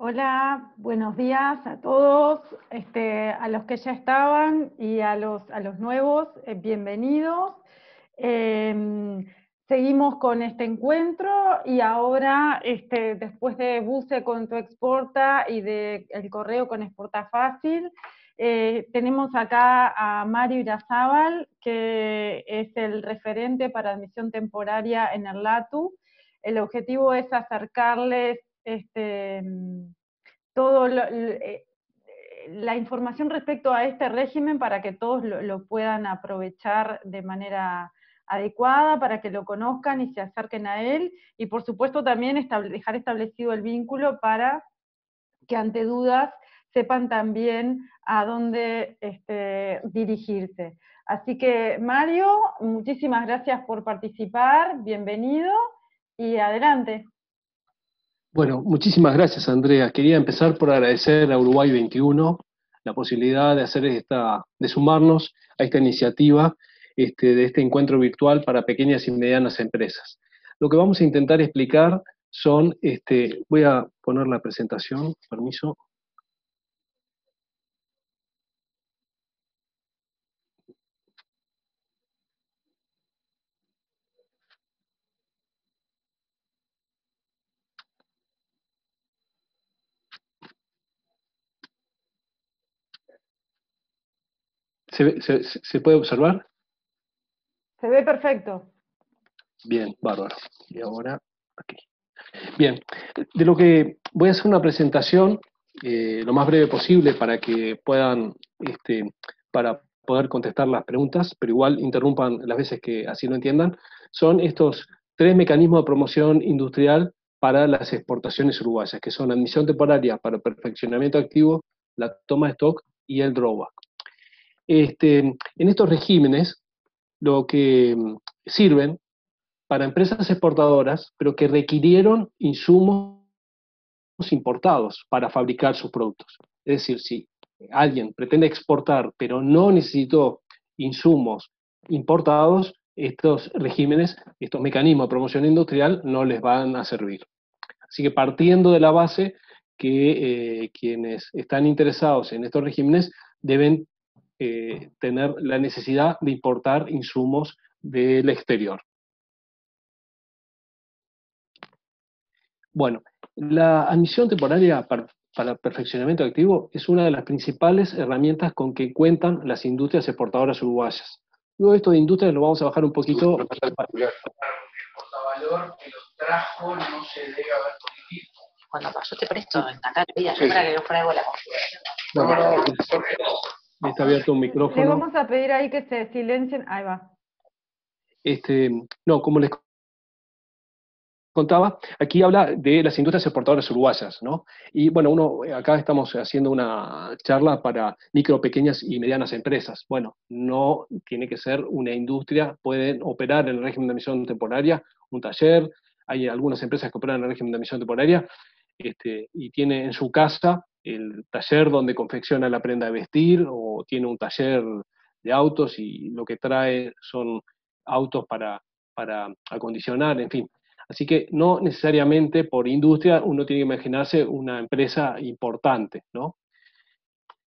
Hola, buenos días a todos, este, a los que ya estaban y a los, a los nuevos, eh, bienvenidos. Em, seguimos con este encuentro y ahora, este, después de Buse con tu exporta y de el correo con exporta fácil, eh, tenemos acá a Mario Irazábal, que es el referente para admisión temporaria en el LATU. El objetivo es acercarles este, toda eh, la información respecto a este régimen para que todos lo, puedan aprovechar de manera adecuada, para que lo conozcan y se acerquen a él, y por supuesto también dejar establecido el vínculo para que ante dudas sepan también a dónde este, dirigirse. Así que Mario, muchísimas gracias por participar, bienvenido y adelante. Bueno, muchísimas gracias Andrea. Quería empezar por agradecer a Uruguay 21 la posibilidad de hacer esta, de sumarnos a esta iniciativa este, de este encuentro virtual para pequeñas y medianas empresas. Lo que vamos a intentar explicar son, este, voy a poner la presentación, permiso. ¿Se, puede observar? Se ve perfecto. Bien, bárbaro. Y ahora, aquí. Bien, de lo que voy a hacer una presentación eh, lo más breve posible para que puedan, este, para poder contestar las preguntas, pero igual interrumpan las veces que así lo entiendan, son estos tres mecanismos de promoción industrial para las exportaciones uruguayas, que son admisión temporaria para perfeccionamiento activo, la toma de stock y el drawback. Este, en estos regímenes, lo que mm, sirven para empresas exportadoras, pero que requirieron insumos importados para fabricar sus productos. Es decir, si alguien pretende exportar, pero no necesitó insumos importados, estos regímenes, estos mecanismos de promoción industrial no les van a servir. Así que partiendo de la base que eh, quienes están interesados en estos regímenes deben eh, tener la necesidad de importar insumos del exterior. Bueno, la admisión temporaria para, perfeccionamiento activo es una de las principales herramientas con que cuentan las industrias exportadoras uruguayas. Luego esto de industrias lo vamos a bajar un poquito. El portavalor que lo trajo no se debe haber Cuando pasó te presto, encantar vida, sí. para que yo fraigo la configuración. Está abierto un micrófono. Le vamos a pedir ahí que se silencien. Ahí va. Este, no, como les contaba, aquí habla de las industrias exportadoras uruguayas, ¿no? Y bueno, uno, acá estamos haciendo una charla para micro, pequeñas y medianas empresas. Bueno, no tiene que ser una industria, pueden operar en el régimen de admisión temporaria, un taller, hay algunas empresas que operan en el régimen de admisión temporaria, este, y tiene en su casa el taller donde confecciona la prenda de vestir o tiene un taller de autos y lo que trae son autos para, para acondicionar, en fin. Así que no necesariamente por industria uno tiene que imaginarse una empresa importante, ¿no?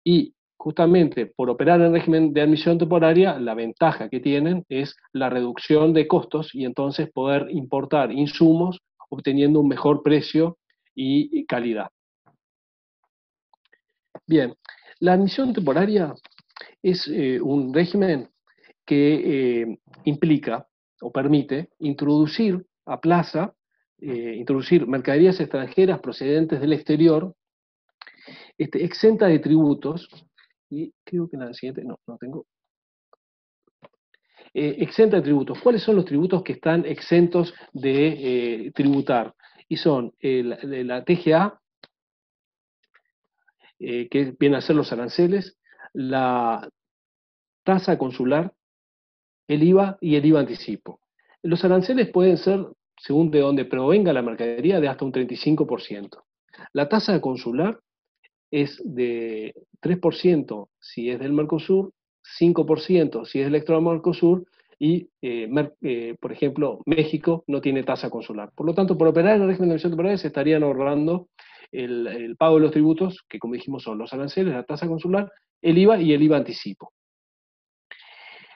Y justamente por operar en régimen de admisión temporaria, la ventaja que tienen es la reducción de costos y entonces poder importar insumos obteniendo un mejor precio y calidad. Bien, la admisión temporaria es eh, un régimen que eh, implica o permite introducir a plaza, eh, introducir mercaderías extranjeras procedentes del exterior, este, exenta de tributos, y creo que en la siguiente, no, no tengo, exenta de tributos. ¿Cuáles son los tributos que están exentos de tributar? Y son la TGA, eh, que vienen a ser los aranceles, la tasa consular, el IVA y el IVA anticipo. Los aranceles pueden ser, según de dónde provenga la mercadería, de hasta un 35%. La tasa consular es de 3% si es del Mercosur, 5% si es del extra Mercosur y, eh, eh, por ejemplo, México no tiene tasa consular. Por lo tanto, por operar en el régimen de emisión temporal se estarían ahorrando el, pago de los tributos, que como dijimos son los aranceles, la tasa consular, el IVA y el IVA anticipo.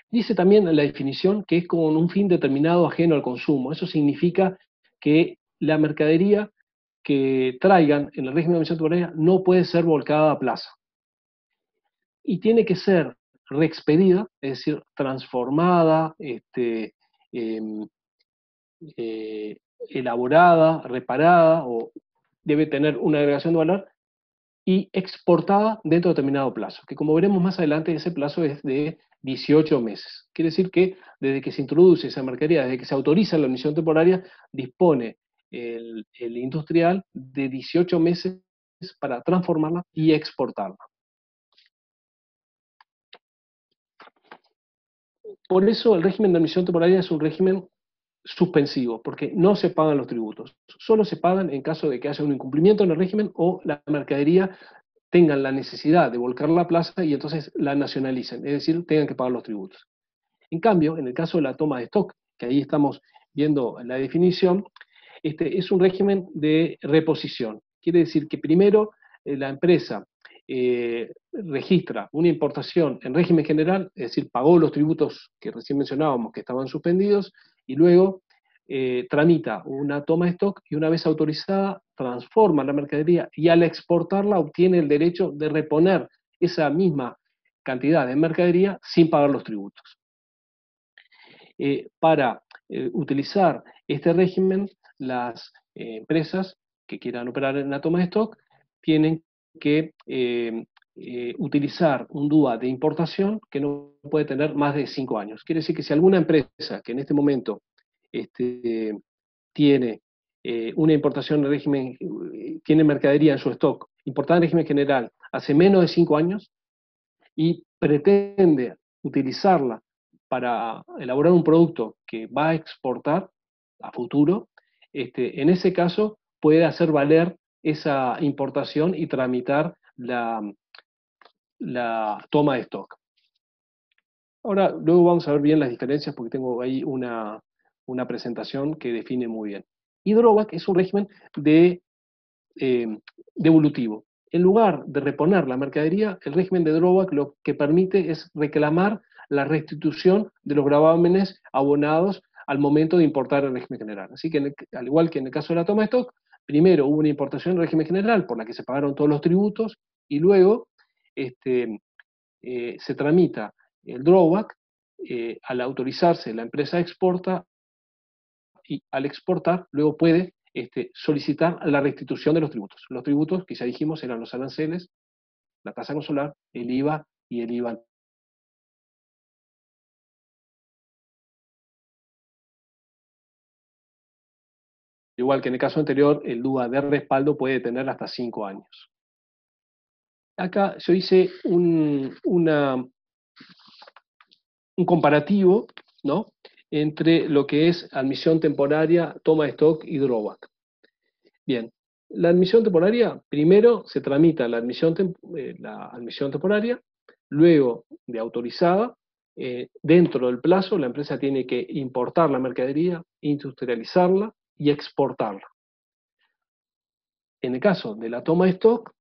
Dice también la definición que es con un fin determinado ajeno al consumo. Eso significa que la mercadería que traigan en el régimen de admisión temporaria no puede ser volcada a plaza. Y tiene que ser reexpedida, es decir, transformada, este, em, eh, elaborada, reparada, o debe tener una agregación de valor, y exportada dentro de determinado plazo, que como veremos más adelante, ese plazo es de 18 meses. Quiere decir que desde que se introduce esa mercadería, desde que se autoriza la admisión temporaria, dispone el, el industrial de 18 meses para transformarla y exportarla. Por eso el régimen de admisión temporaria es un régimen suspensivo, porque no se pagan los tributos. Solo se pagan en caso de que haya un incumplimiento en el régimen o la mercadería tengan la necesidad de volcar la plaza y entonces la nacionalicen, es decir, tengan que pagar los tributos. En cambio, en el caso de la toma de stock, que ahí estamos viendo la definición, este es un régimen de reposición. Quiere decir que primero eh, la empresa eh, registra una importación en régimen general, es decir, pagó los tributos que recién mencionábamos que estaban suspendidos, y luego eh, tramita una toma de stock y una vez autorizada transforma la mercadería y al exportarla obtiene el derecho de reponer esa misma cantidad de mercadería sin pagar los tributos. Eh, para utilizar este régimen, las empresas que quieran operar en la toma de stock tienen que eh, eh, utilizar un DUA de importación que no puede tener más de cinco años. Quiere decir que si alguna empresa que en este momento este, tiene eh, una importación en régimen, tiene mercadería en su stock, importada en régimen general, hace menos de cinco años y pretende utilizarla para elaborar un producto que va a exportar a futuro, este, en ese caso puede hacer valer esa importación y tramitar la, la toma de stock. Ahora, luego vamos a ver bien las diferencias porque tengo ahí una, presentación que define muy bien. Y es un régimen de, eh, devolutivo. En lugar de reponer la mercadería, el régimen de drawback lo que permite es reclamar la restitución de los gravámenes abonados al momento de importar el régimen general. Así que, al igual que en el caso de la toma de stock, primero hubo una importación en régimen general por la que se pagaron todos los tributos y luego este, eh, se tramita el drawback, eh, al autorizarse la empresa exporta y al exportar luego puede este, solicitar la restitución de los tributos. Los tributos que ya dijimos eran los aranceles, la tasa consular, el IVA y el IVA Igual que en el caso anterior, el DUA de respaldo puede tener hasta 5 años. Acá yo hice un, comparativo ¿no? entre lo que es admisión temporaria, toma de stock y drawback. Bien, la admisión temporaria, primero se tramita la admisión, eh, temporaria, luego de autorizada, eh, dentro del plazo la empresa tiene que importar la mercadería, industrializarla, y exportarla. En el caso de la toma de stock,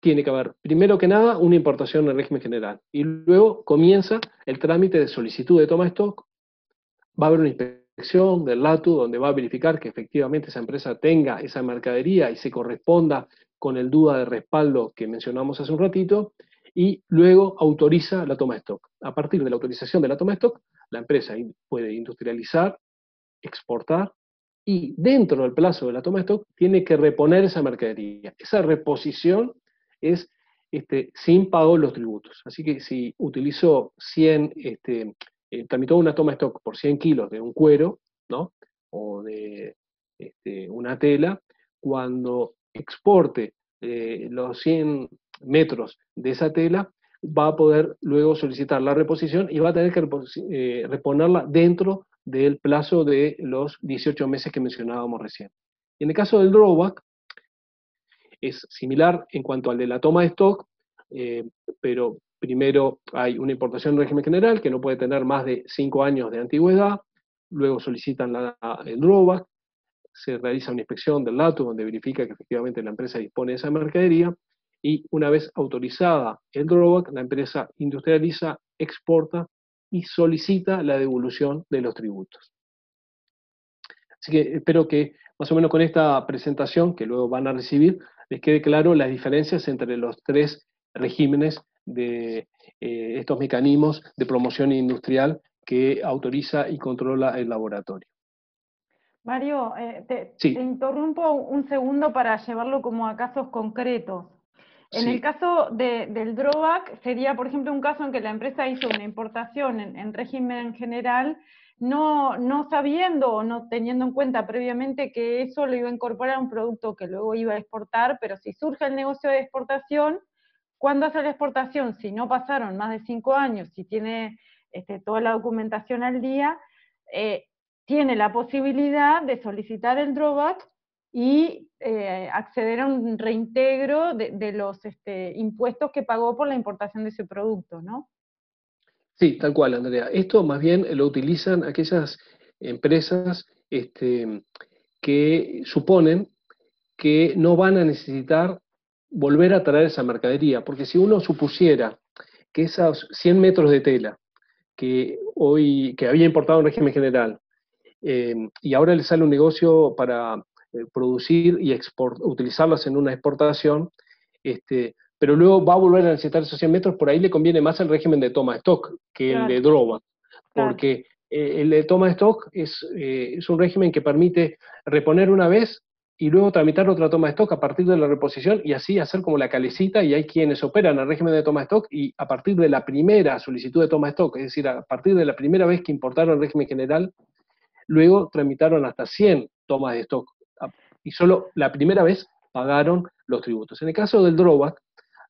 tiene que haber, primero que nada, una importación en régimen general. Y luego comienza el trámite de solicitud de toma de stock. Va a haber una inspección del LATU donde va a verificar que efectivamente esa empresa tenga esa mercadería y se corresponda con el duda de respaldo que mencionamos hace un ratito. Y luego autoriza la toma de stock. A partir de la autorización de la toma de stock, la empresa puede industrializar, exportar y dentro del plazo de la toma de stock tiene que reponer esa mercadería. Esa reposición es este, sin pago los tributos. Así que si utilizó 100, este, eh, tramitó una toma de stock por 100 kilos de un cuero, ¿no? O de este, una tela, cuando exporte eh, los 100 metros de esa tela, va a poder luego solicitar la reposición y va a tener que eh, reponerla dentro del plazo de los 18 meses que mencionábamos recién. En el caso del drawback, es similar en cuanto al de la toma de stock, eh, pero primero hay una importación en régimen general que no puede tener más de 5 años de antigüedad, luego solicitan el drawback, se realiza una inspección del LATU donde verifica que efectivamente la empresa dispone de esa mercadería y una vez autorizada el drawback, la empresa industrializa, exporta y solicita la devolución de los tributos. Así que espero que más o menos con esta presentación que luego van a recibir, les quede claro las diferencias entre los tres regímenes de eh, estos mecanismos de promoción industrial que autoriza y controla el laboratorio. Mario, eh, te, interrumpo un segundo para llevarlo como a casos concretos. En el caso del drawback, sería, por ejemplo, un caso en que la empresa hizo una importación en, régimen general, no, no, sabiendo o no teniendo en cuenta previamente que eso lo iba a incorporar a un producto que luego iba a exportar, pero si surge el negocio de exportación, ¿cuándo hace la exportación? Si no pasaron más de cinco años, si tiene este, toda la documentación al día, eh, tiene la posibilidad de solicitar el drawback y eh, acceder a un reintegro de, los este, impuestos que pagó por la importación de ese producto, ¿no? Sí, tal cual, Andrea. Esto más bien lo utilizan aquellas empresas este, que suponen que no van a necesitar volver a traer esa mercadería, porque si uno supusiera que esos 100 metros de tela que hoy que había importado en régimen general eh, y ahora le sale un negocio para eh, producir y utilizarlas en una exportación, este, pero luego va a volver a necesitar esos 100 metros, por ahí le conviene más el régimen de toma de stock que el de droga, porque eh, el de toma de stock es, es un régimen que permite reponer una vez y luego tramitar otra toma de stock a partir de la reposición y así hacer como la calecita y hay quienes operan el régimen de toma de stock y a partir de la primera solicitud de toma de stock, es decir, a partir de la primera vez que importaron el régimen general, luego tramitaron hasta 100 tomas de stock. Y solo la primera vez pagaron los tributos. En el caso del drawback,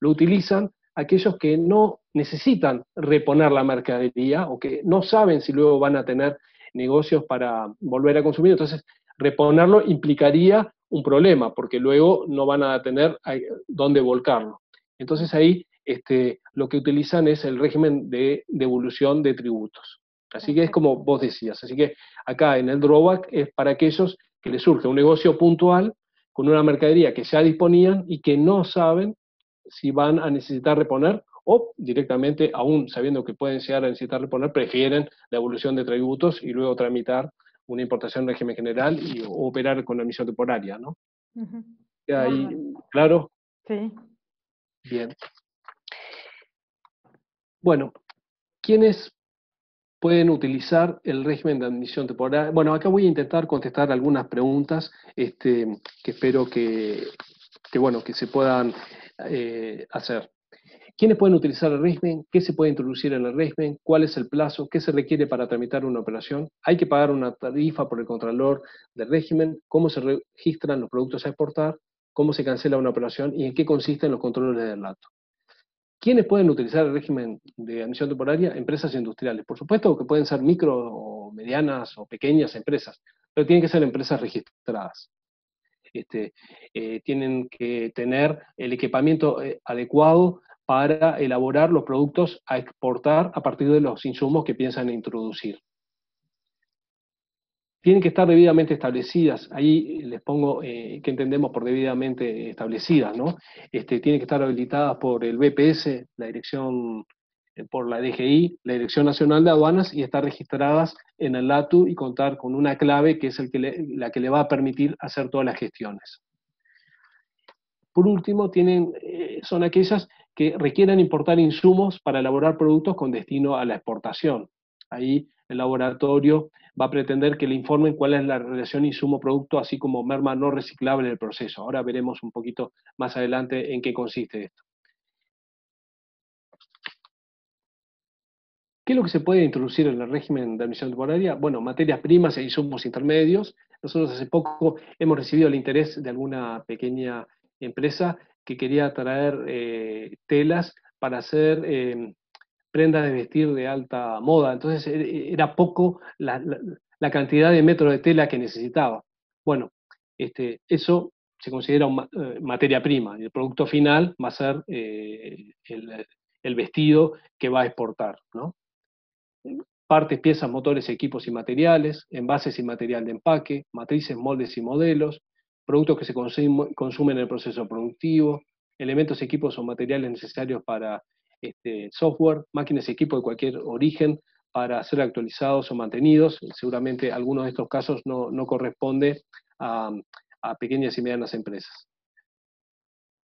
lo utilizan aquellos que no necesitan reponer la mercadería o que no saben si luego van a tener negocios para volver a consumir. Entonces, reponerlo implicaría un problema, porque luego no van a tener dónde volcarlo. Entonces ahí este, lo que utilizan es el régimen de devolución de tributos. Así que es como vos decías. Así que acá en el drawback es para aquellos que les surge un negocio puntual con una mercadería que ya disponían y que no saben si van a necesitar reponer o directamente, aún sabiendo que pueden llegar a necesitar reponer, prefieren la devolución de tributos y luego tramitar una importación en régimen general y operar con la emisión temporaria, ¿no? ahí claro? Sí. Bien. Bueno, ¿quiénes pueden utilizar el régimen de admisión temporaria? Bueno, acá voy a intentar contestar algunas preguntas este, que espero que, bueno, que se puedan eh, hacer. ¿Quiénes pueden utilizar el régimen? ¿Qué se puede introducir en el régimen? ¿Cuál es el plazo? ¿Qué se requiere para tramitar una operación? ¿Hay que pagar una tarifa por el contralor del régimen? ¿Cómo se registran los productos a exportar? ¿Cómo se cancela una operación? ¿Y en qué consisten los controles del dato? ¿Quiénes pueden utilizar el régimen de admisión temporaria? Empresas industriales. Por supuesto que pueden ser micro o medianas o pequeñas empresas, pero tienen que ser empresas registradas. Este, eh, tienen que tener el equipamiento eh, adecuado para elaborar los productos a exportar a partir de los insumos que piensan introducir. Tienen que estar debidamente establecidas, ahí les pongo eh, qué entendemos por debidamente establecidas, ¿no? Este, tienen que estar habilitadas por el BPS, la dirección, por la DGI, la Dirección Nacional de Aduanas, y estar registradas en el LATU y contar con una clave que es la que le va a permitir hacer todas las gestiones. Por último, tienen, eh, son aquellas que requieran importar insumos para elaborar productos con destino a la exportación. Ahí el laboratorio va a pretender que le informen cuál es la relación insumo-producto, así como merma no reciclable del proceso. Ahora veremos un poquito más adelante en qué consiste esto. ¿Qué es lo que se puede introducir en el régimen de admisión temporaria? Bueno, materias primas e insumos intermedios. Nosotros hace poco hemos recibido el interés de alguna pequeña empresa que quería traer eh, telas para hacer em, prendas de vestir de alta moda. Entonces e, e, era poco la, cantidad de metros de tela que necesitaba. Bueno, este, eso se considera eh, materia prima el producto final va a ser eh, el, vestido que va a exportar. Partes, piezas, motores, equipos y materiales, envases y material de empaque, matrices, moldes y modelos, productos que se consumen en el proceso productivo, elementos, equipos o materiales necesarios para este, software, máquinas y equipos de cualquier origen para ser actualizados o mantenidos. Seguramente algunos de estos casos no, no corresponde a, a pequeñas y medianas empresas.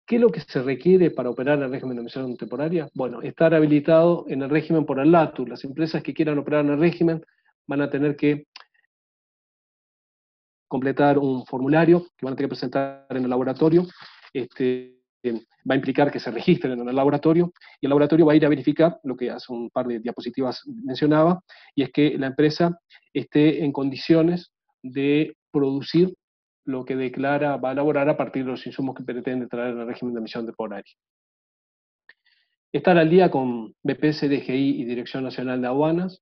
¿Qué es lo que se requiere para operar el régimen de emisión temporaria? Bueno, estar habilitado en el régimen por el LATU. Las empresas que quieran operar en el régimen van a tener que completar un formulario que van a tener que presentar en el laboratorio. Este, va a implicar que se registren en el laboratorio y el laboratorio va a ir a verificar lo que hace un par de diapositivas mencionaba, y es que la empresa esté en condiciones de producir lo que declara va a elaborar a partir de los insumos que pretende traer el régimen de emisión temporaria. Estar al día con BPS, DGI y Dirección Nacional de Aduanas.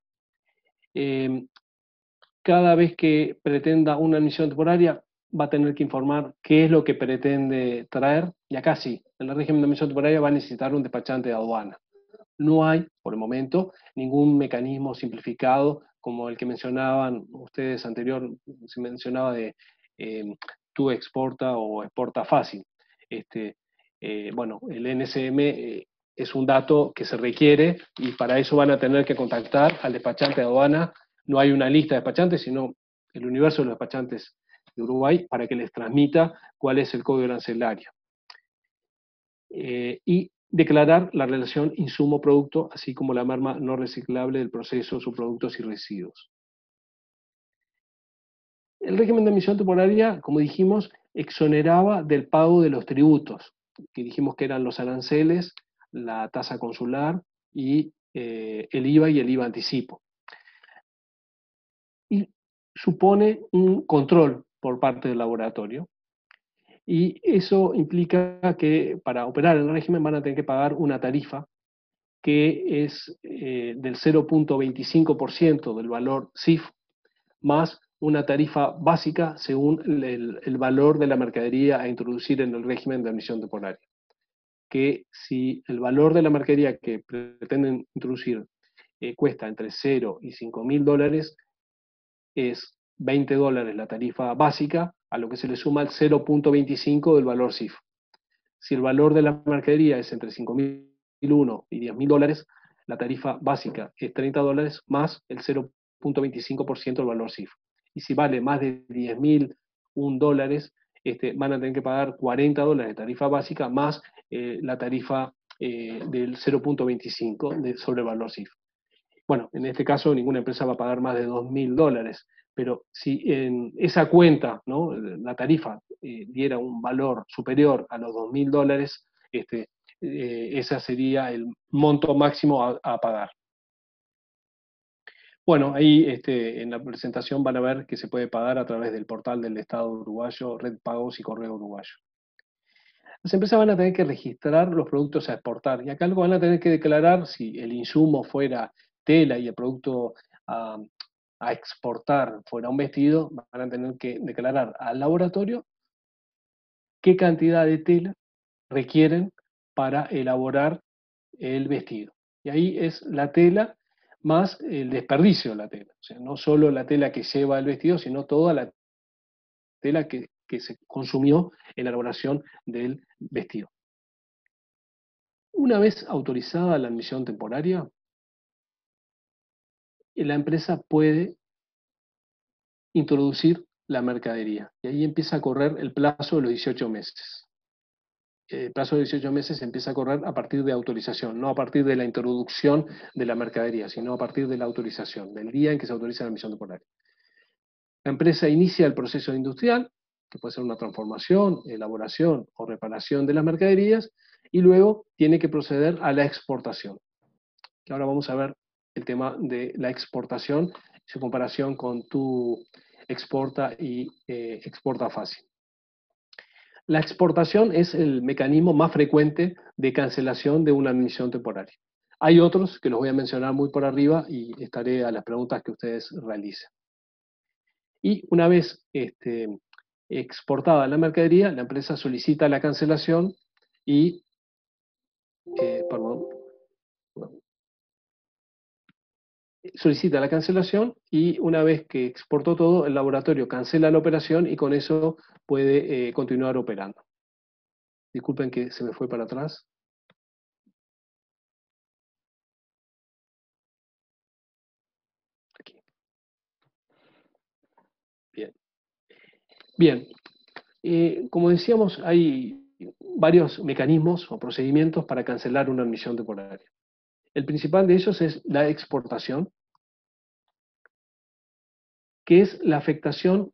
Eh, cada vez que pretenda una emisión temporaria, va a tener que informar qué es lo que pretende traer, y acá sí, en el régimen de emisión temporaria va a necesitar un despachante de aduana. No hay, por el momento, ningún mecanismo simplificado como el que mencionaban ustedes anterior, se mencionaba de tú exporta o exporta fácil. Este, eh, bueno, el NSM eh, es un dato que se requiere y para eso van a tener que contactar al despachante de aduana. No hay una lista de despachantes, sino el universo de los despachantes de Uruguay para que les transmita cuál es el código arancelario. y declarar la relación insumo-producto, así como la merma no reciclable del proceso, subproductos y residuos. El régimen de emisión temporaria, como dijimos, exoneraba del pago de los tributos, que dijimos que eran los aranceles, la tasa consular y eh, el IVA y el IVA anticipo. Y supone un control por parte del laboratorio. Y eso implica que para operar el régimen van a tener que pagar una tarifa que es eh, del 0.25% del valor CIF más una tarifa básica según el, valor de la mercadería a introducir en el régimen de emisión temporaria. Que si el valor de la mercadería que pretenden introducir eh, cuesta entre 0 y 5 mil dólares, es 20 dólares la tarifa básica, a lo que se le suma el 0.25 del valor CIF. Si el valor de la mercadería es entre 5.001 y 10.000 dólares, la tarifa básica es 30 dólares más el 0.25% del valor CIF y si vale más de 10.001 dólares, este, van a tener que pagar 40 dólares de tarifa básica más eh, la tarifa eh, del 0.25 sobre el valor CIF. Bueno, en este caso ninguna empresa va a pagar más de 2.000 dólares, pero si en esa cuenta, ¿no? la tarifa, eh, diera un valor superior a los 2.000 dólares, este, ese sería el monto máximo a pagar. Bueno, ahí este, en la presentación van a ver que se puede pagar a través del portal del Estado uruguayo, Red Pagos y Correo Uruguayo. Las empresas van a tener que registrar los productos a exportar y acá algo van a tener que declarar si el insumo fuera tela y el producto a, a exportar fuera un vestido, van a tener que declarar al laboratorio qué cantidad de tela requieren para elaborar el vestido. Y ahí es la tela más el desperdicio de la tela. O sea, no solo la tela que lleva el vestido, sino toda la tela que, se consumió en la elaboración del vestido. Una vez autorizada la admisión temporaria, la empresa puede introducir la mercadería y ahí empieza a correr el plazo de los 18 meses el plazo de 18 meses empieza a correr a partir de autorización, no a partir de la introducción de la mercadería, sino a partir de la autorización, del día en que se autoriza la emisión temporaria. La empresa inicia el proceso industrial, que puede ser una transformación, elaboración o reparación de las mercaderías, y luego tiene que proceder a la exportación. Que ahora vamos a ver el tema de la exportación, su comparación con tu exporta y eh, exporta fácil. La exportación es el mecanismo más frecuente de cancelación de una admisión temporaria. Hay otros que los voy a mencionar muy por arriba y estaré a las preguntas que ustedes realicen. Y una vez este, exportada la mercadería, la empresa solicita la cancelación y, eh, solicita la cancelación y una vez que exportó todo, el laboratorio cancela la operación y con eso puede eh, continuar operando. Disculpen que se me fue para atrás. Bien. Bien. Eh, como decíamos, hay varios mecanismos o procedimientos para cancelar una admisión temporaria. El principal de ellos es la exportación, que es la afectación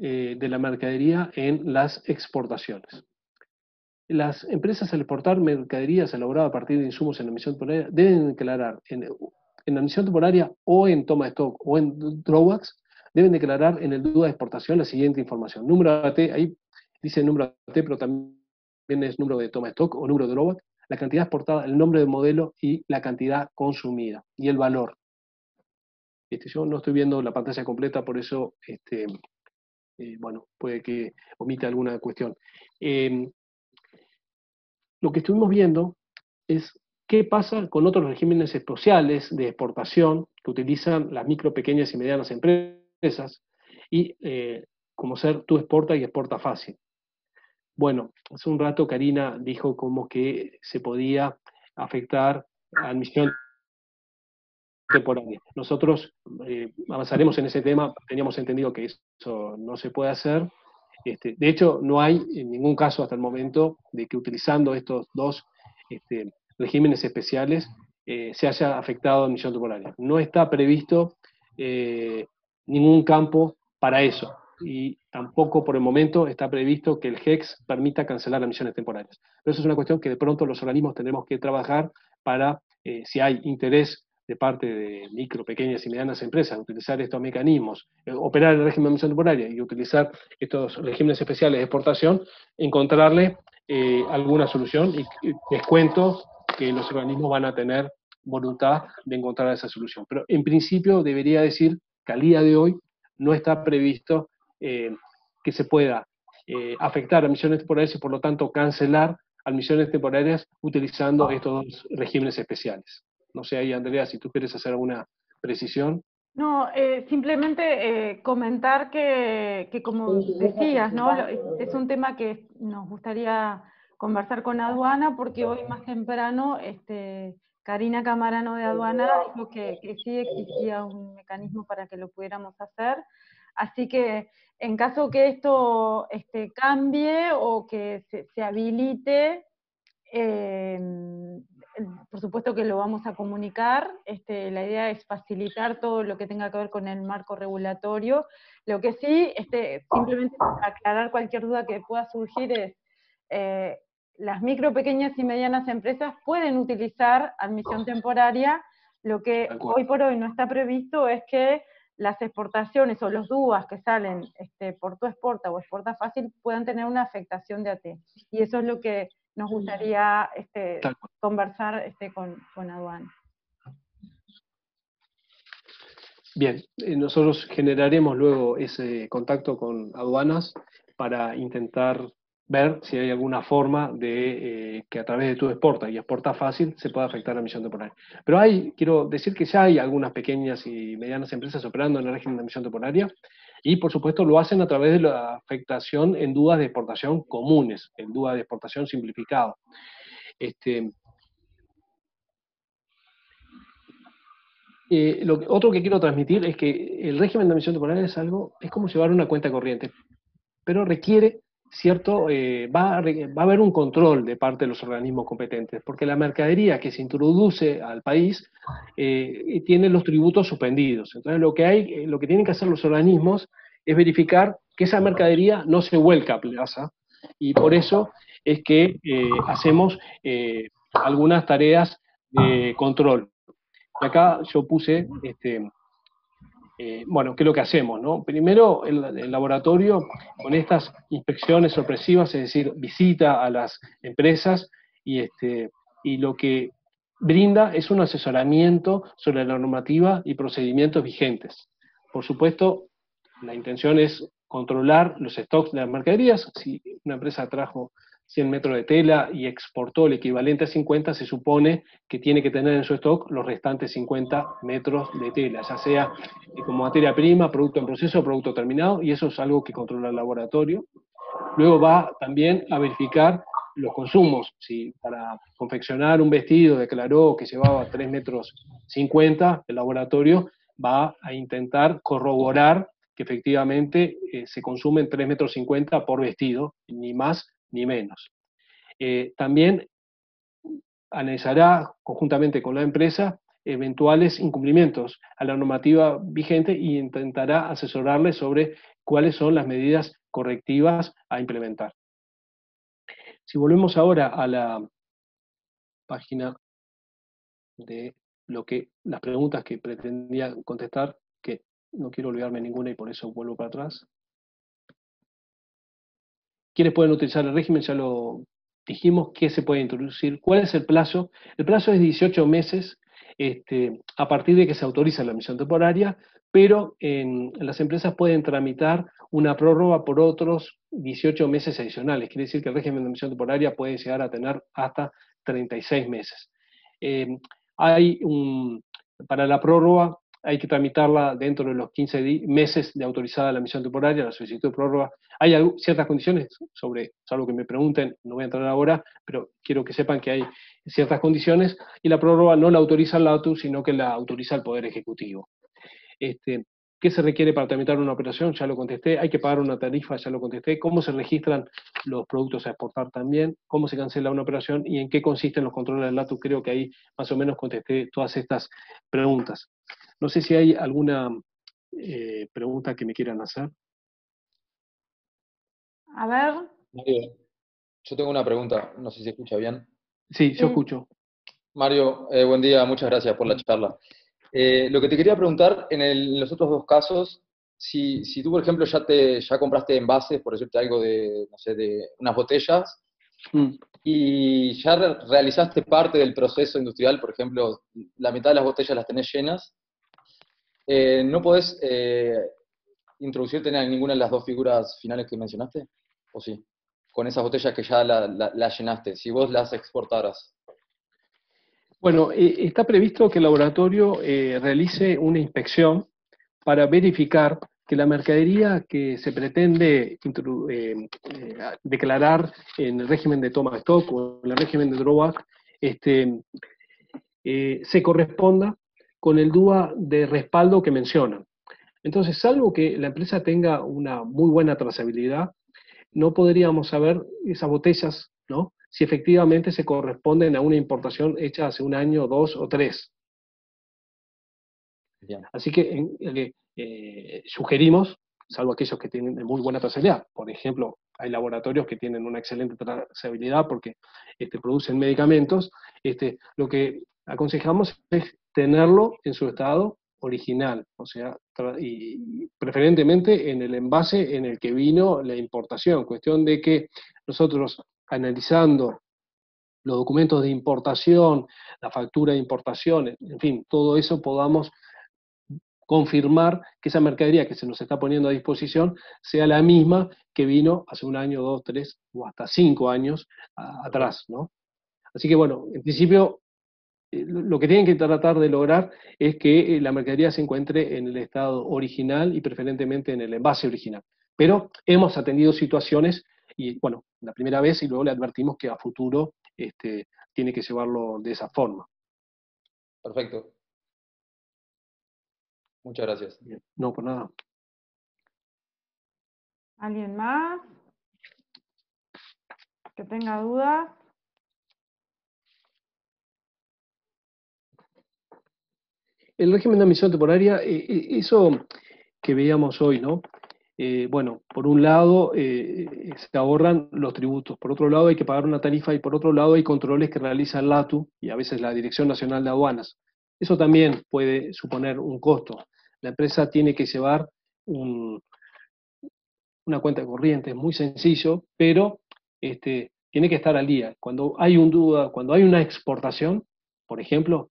eh, de la mercadería en las exportaciones. Las empresas al exportar mercaderías elaboradas a partir de insumos en admisión temporaria deben declarar en, en admisión temporaria o en toma de stock o en drawbacks, deben declarar en el duda de exportación la siguiente información. Número AT, ahí dice número AT, pero también es número de toma de stock o número de drawback, la cantidad exportada, el nombre del modelo y la cantidad consumida y el valor. Yo no estoy viendo la pantalla completa, por eso, este, eh, bueno, puede que omita alguna cuestión. Em, lo que estuvimos viendo es qué pasa con otros regímenes especiales de exportación que utilizan las micro, pequeñas y medianas empresas y eh, como ser tú exporta y exporta fácil. Bueno, hace un rato Karina dijo como que se podía afectar a admisión temporal. Nosotros eh, avanzaremos en ese tema, teníamos entendido que eso no se puede hacer. Este, de hecho, no hay en ningún caso hasta el momento de que utilizando estos dos este, regímenes especiales eh, se haya afectado a admisión temporaria. No está previsto eh, ningún campo para eso y tampoco por el momento está previsto que el HEX permita cancelar las misiones temporarias. Pero eso es una cuestión que de pronto los organismos tenemos que trabajar para, si hay interés de parte de micro, pequeñas y medianas empresas, utilizar estos mecanismos, eh, operar el régimen de admisión temporaria y utilizar estos regímenes especiales de exportación, encontrarle eh, alguna solución y, les cuento que los organismos van a tener voluntad de encontrar esa solución. Pero en principio debería decir que al día de hoy no está previsto eh, que se pueda afectar a misiones temporarias y por lo tanto cancelar admisiones temporarias utilizando estos regímenes especiales. No sé ahí, Andrea, si tú quieres hacer alguna precisión. No, eh, simplemente eh, comentar que, como decías, ¿no? es un tema que nos gustaría conversar con aduana porque hoy más temprano este, Karina Camarano de aduana dijo que, sí existía un mecanismo para que lo pudiéramos hacer. Así que en caso que esto este, cambie o que se, se habilite, eh, por supuesto que lo vamos a comunicar, este, la idea es facilitar todo lo que tenga que ver con el marco regulatorio. Lo que sí, este, simplemente para aclarar cualquier duda que pueda surgir es, eh, las micro, pequeñas y medianas empresas pueden utilizar admisión temporaria, lo que hoy por hoy no está previsto es que las exportaciones o los DUAs que salen este, por tu exporta o exporta fácil puedan tener una afectación de AT. Y eso es lo que nos gustaría este, conversar este, con, con aduana. Bien, eh, nosotros generaremos luego ese contacto con aduanas para intentar ver si hay alguna forma de eh, que a través de tu exporta y exporta fácil se pueda afectar la emisión temporaria. Pero hay, quiero decir que ya hay algunas pequeñas y medianas empresas operando en el régimen de emisión temporaria y por supuesto lo hacen a través de la afectación en dudas de exportación comunes, en dudas de exportación simplificado. Este, eh, otro que quiero transmitir es que el régimen de emisión temporal es algo, es como llevar una cuenta corriente, pero requiere cierto, eh, va, a, va, a, haber un control de parte de los organismos competentes, porque la mercadería que se introduce al país eh, tiene los tributos suspendidos. Entonces, lo que, hay, eh, lo que tienen que hacer los organismos es verificar que esa mercadería no se vuelca a plaza, y por eso es que hacemos algunas tareas de control. Y acá yo puse este, eh, bueno, ¿qué es lo que hacemos? No? Primero, el, laboratorio, con estas inspecciones sorpresivas, es decir, visita a las empresas y, este, y lo que brinda es un asesoramiento sobre la normativa y procedimientos vigentes. Por supuesto, la intención es controlar los stocks de las mercaderías. Si una empresa trajo 100 metros de tela y exportó el equivalente a 50, se supone que tiene que tener en su stock los restantes 50 metros de tela, ya sea como materia prima, producto en proceso producto terminado, y eso es algo que controla el laboratorio. Luego va también a verificar los consumos. Si para confeccionar un vestido declaró que llevaba 3 metros 50, el laboratorio va a intentar corroborar que efectivamente eh, se consumen 3 metros 50 por vestido, ni más ni menos. Eh, también analizará conjuntamente con la empresa eventuales incumplimientos a la normativa vigente e intentará asesorarle sobre cuáles son las medidas correctivas a implementar. Si volvemos ahora a la página de lo que las preguntas que pretendía contestar, que no quiero olvidarme ninguna y por eso vuelvo para atrás. ¿Quiénes pueden utilizar el régimen? Ya lo dijimos, ¿qué se puede introducir? ¿Cuál es el plazo? El plazo es 18 meses este, a partir de que se autoriza la misión temporaria, pero las empresas pueden tramitar una prórroga por otros 18 meses adicionales. Quiere decir que el régimen de misión temporaria puede llegar a tener hasta 36 meses. Eh, hay un, para la prórroga hay que tramitarla dentro de los 15 meses de autorizada la misión temporaria, la solicitud de prórroga. Hay ciertas condiciones sobre, salvo que me pregunten, no voy a entrar ahora, pero quiero que sepan que hay ciertas condiciones y la prórroga no la autoriza el ATU, sino que la autoriza el Poder Ejecutivo. Este, ¿Qué se requiere para tramitar una operación? Ya lo contesté. Hay que pagar una tarifa, ya lo contesté. ¿Cómo se registran los productos a exportar también? ¿Cómo se cancela una operación? ¿Y en qué consisten los controles del LATU? Creo que ahí más o menos contesté todas estas preguntas. No sé si hay alguna eh, pregunta que me quieran hacer. A ver. Mario, yo tengo una pregunta, no sé si se escucha bien. Sí, yo escucho. Mario, eh, buen día, muchas gracias por la charla. Eh, lo que te quería preguntar, en, los otros dos casos, si, tú, por ejemplo, ya, te, ya compraste envases, por decirte algo, de, no sé, de unas botellas, mm. y ya realizaste parte del proceso industrial, por ejemplo, la mitad de las botellas las tenés llenas, eh, ¿no podés eh, introducirte en ninguna de las dos figuras finales que mencionaste? ¿O sí? Con esas botellas que ya las la llenaste, si vos las exportaras. Bueno, eh, está previsto que el laboratorio realice una inspección para verificar que la mercadería que se pretende declarar en el régimen de toma stock o en el régimen de drawback este, se corresponda con el DUA de respaldo que mencionan. Entonces, salvo que la empresa tenga una muy buena trazabilidad, no podríamos saber esas botellas, ¿no? si efectivamente se corresponden a una importación hecha hace un año, dos o tres. Así que eh, eh, sugerimos, salvo aquellos que tienen muy buena trazabilidad, por ejemplo, hay laboratorios que tienen una excelente trazabilidad porque este, producen medicamentos, este, lo que aconsejamos es tenerlo en su estado original, o sea, y preferentemente en el envase en el que vino la importación, cuestión de que nosotros analizando los documentos de importación, la factura de importación, en fin, todo eso podamos confirmar que esa mercadería que se nos está poniendo a disposición sea la misma que vino hace un año, dos, tres o hasta cinco años atrás, ¿no? Así que bueno, en principio lo que tienen que tratar de lograr es que eh, la mercadería se encuentre en el estado original y preferentemente en el envase original. Pero hemos atendido situaciones y bueno, la primera vez y luego le advertimos que a futuro este, tiene que llevarlo de esa forma. Perfecto. Muchas gracias. No, por nada. ¿Alguien más? Que tenga dudas. El régimen de admisión temporaria, eh, eh, eso que veíamos hoy, ¿no? Eh, bueno, por un lado se ahorran los tributos, por otro lado hay que pagar una tarifa y por otro lado hay controles que realiza el LATU y a veces la Dirección Nacional de Aduanas. Eso también puede suponer un costo. La empresa tiene que llevar una cuenta corriente, es muy sencillo, pero este, tiene que estar al día. Cuando hay un duda, cuando hay una exportación, por ejemplo,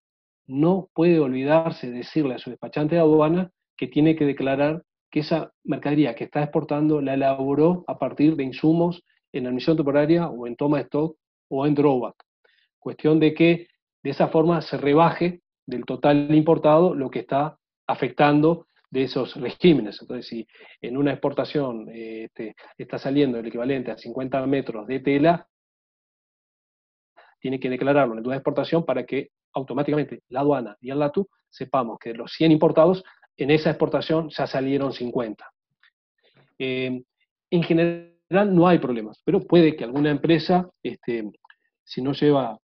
no puede olvidarse de decirle a su despachante de aduana que tiene que declarar que esa mercadería que está exportando la elaboró a partir de insumos en admisión temporaria o en toma de stock o en drawback. Cuestión de que de esa forma se rebaje del total importado lo que está afectando de esos regímenes. Entonces, si en una exportación eh, este, está saliendo el equivalente a 50 metros de tela, tiene que declararlo en la exportación para que automáticamente la aduana y el LATU sepamos que de los 100 importados, en esa exportación ya salieron 50. Eh, en general no hay problemas, pero puede que alguna empresa, este, si no lleva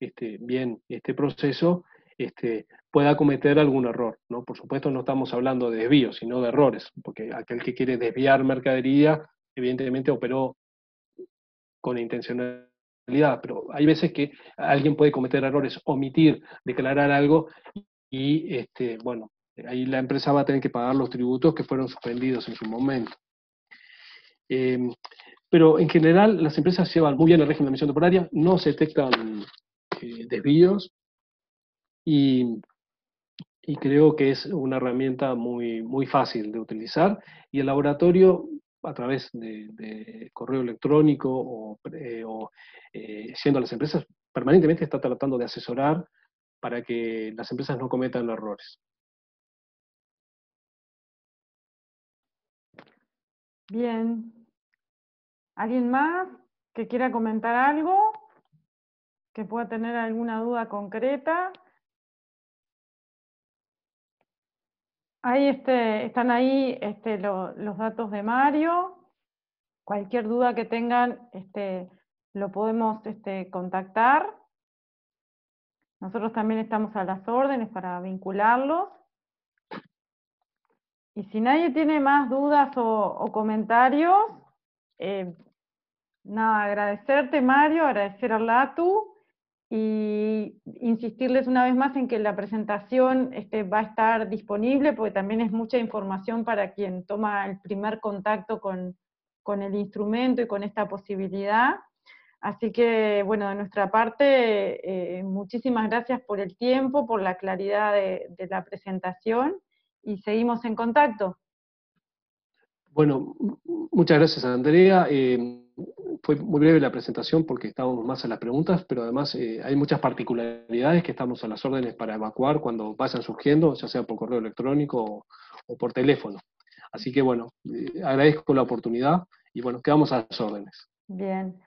este, bien este proceso, este, pueda cometer algún error. ¿no? Por supuesto no estamos hablando de desvíos, sino de errores, porque aquel que quiere desviar mercadería, evidentemente operó con intencionalidad, pero hay veces que alguien puede cometer errores, omitir, declarar algo, y este, bueno, ahí la empresa va a tener que pagar los tributos que fueron suspendidos en su momento. Em, pero en general las empresas llevan muy bien el régimen de emisión temporaria, no se detectan eh, desvíos y, creo que es una herramienta muy, muy fácil de utilizar y el laboratorio a través de, correo electrónico o, eh, eh, siendo las empresas, permanentemente está tratando de asesorar para que las empresas no cometan errores. Bien. ¿Alguien más que quiera comentar algo? ¿Que pueda tener alguna duda concreta? Ahí este, están ahí este, los datos de Mario. Cualquier duda que tengan, este, lo podemos contactar. Nosotros también estamos a las órdenes para vincularlos. Y si nadie tiene más dudas o, comentarios, eh, nada, agradecerte Mario, agradecer a Latu y insistirles una vez más en que la presentación este, va a estar disponible porque también es mucha información para quien toma el primer contacto con, el instrumento y con esta posibilidad. Así que, bueno, de nuestra parte, eh, muchísimas gracias por el tiempo, por la claridad de la presentación y seguimos en contacto. Bueno, muchas gracias Andrea. Eh, fue muy breve la presentación porque estábamos más en las preguntas, pero además eh, hay muchas particularidades que estamos a las órdenes para evacuar cuando vayan surgiendo, ya sea por correo electrónico o, por teléfono. Así que bueno, eh, agradezco la oportunidad y bueno, quedamos a las órdenes. Bien.